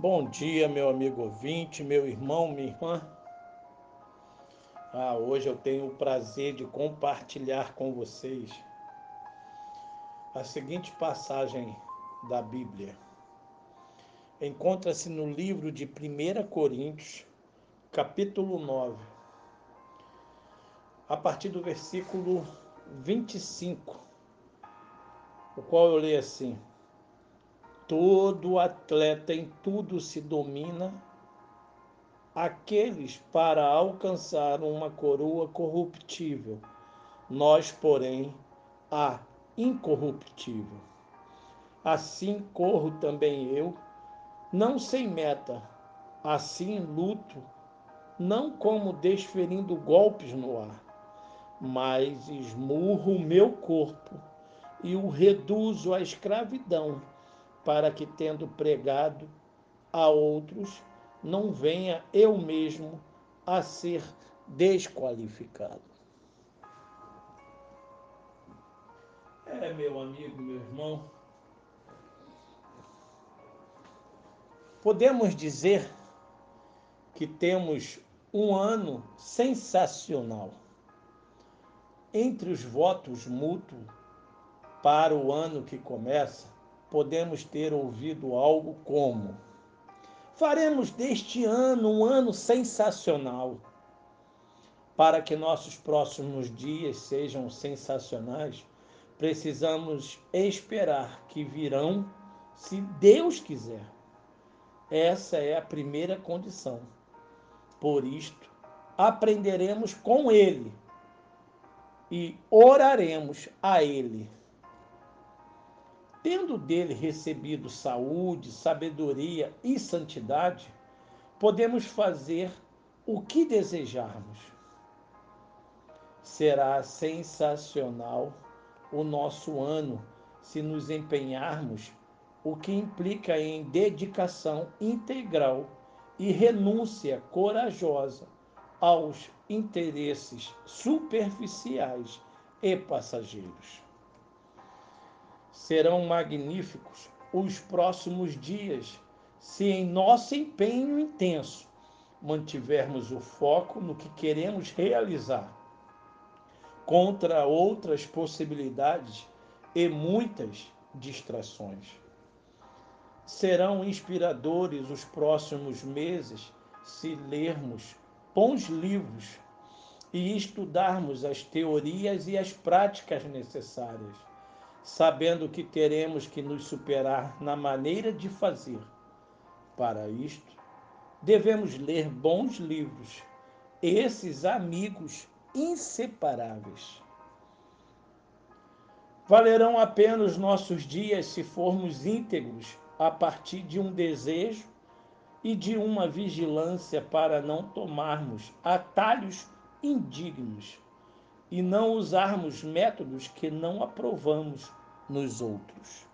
Bom dia, meu amigo ouvinte, meu irmão, minha irmã. Ah, hoje eu tenho o prazer de compartilhar com vocês a seguinte passagem da Bíblia. Encontra-se no livro de 1 Coríntios, capítulo 9, a partir do versículo 25, o qual eu leio assim: Todo atleta em tudo se domina, aqueles para alcançar uma coroa corruptível, nós, porém, a incorruptível. Assim corro também eu, não sem meta, assim luto, não como desferindo golpes no ar, mas esmurro o meu corpo e o reduzo à escravidão para que, tendo pregado a outros, não venha eu mesmo a ser desqualificado. É, meu amigo, meu irmão, podemos dizer que temos um ano sensacional. Entre os votos mútuos para o ano que começa, podemos ter ouvido algo como: Faremos deste ano um ano sensacional. Para que nossos próximos dias sejam sensacionais, precisamos esperar que virão, se Deus quiser. Essa é a primeira condição. Por isto, aprenderemos com Ele e oraremos a Ele tendo dele recebido saúde, sabedoria e santidade, podemos fazer o que desejarmos. Será sensacional o nosso ano se nos empenharmos, o que implica em dedicação integral e renúncia corajosa aos interesses superficiais e passageiros. Serão magníficos os próximos dias se, em nosso empenho intenso, mantivermos o foco no que queremos realizar, contra outras possibilidades e muitas distrações. Serão inspiradores os próximos meses se lermos bons livros e estudarmos as teorias e as práticas necessárias sabendo que teremos que nos superar na maneira de fazer. Para isto, devemos ler bons livros, esses amigos inseparáveis. Valerão apenas nossos dias se formos íntegros a partir de um desejo e de uma vigilância para não tomarmos atalhos indignos e não usarmos métodos que não aprovamos nos outros.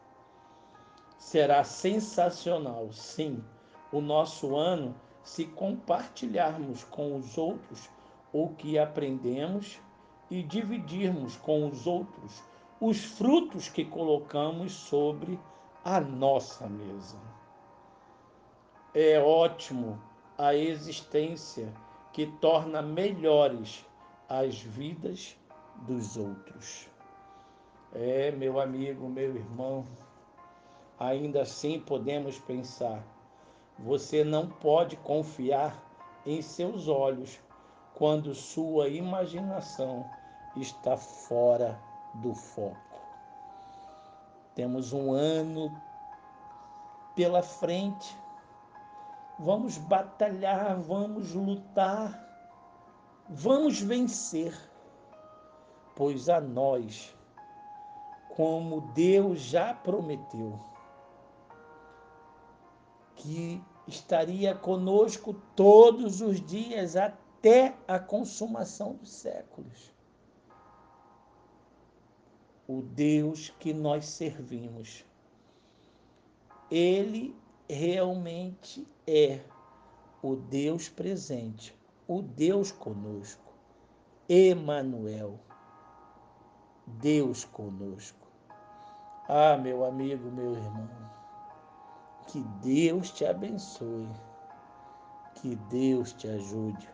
Será sensacional, sim, o nosso ano se compartilharmos com os outros o que aprendemos e dividirmos com os outros os frutos que colocamos sobre a nossa mesa. É ótimo a existência que torna melhores as vidas dos outros. É, meu amigo, meu irmão, ainda assim podemos pensar: você não pode confiar em seus olhos quando sua imaginação está fora do foco. Temos um ano pela frente. Vamos batalhar, vamos lutar, vamos vencer, pois a nós como Deus já prometeu, que estaria conosco todos os dias até a consumação dos séculos. O Deus que nós servimos, Ele realmente é o Deus presente, o Deus conosco, Emanuel, Deus conosco. Ah, meu amigo, meu irmão, Que Deus te abençoe. Que Deus te ajude.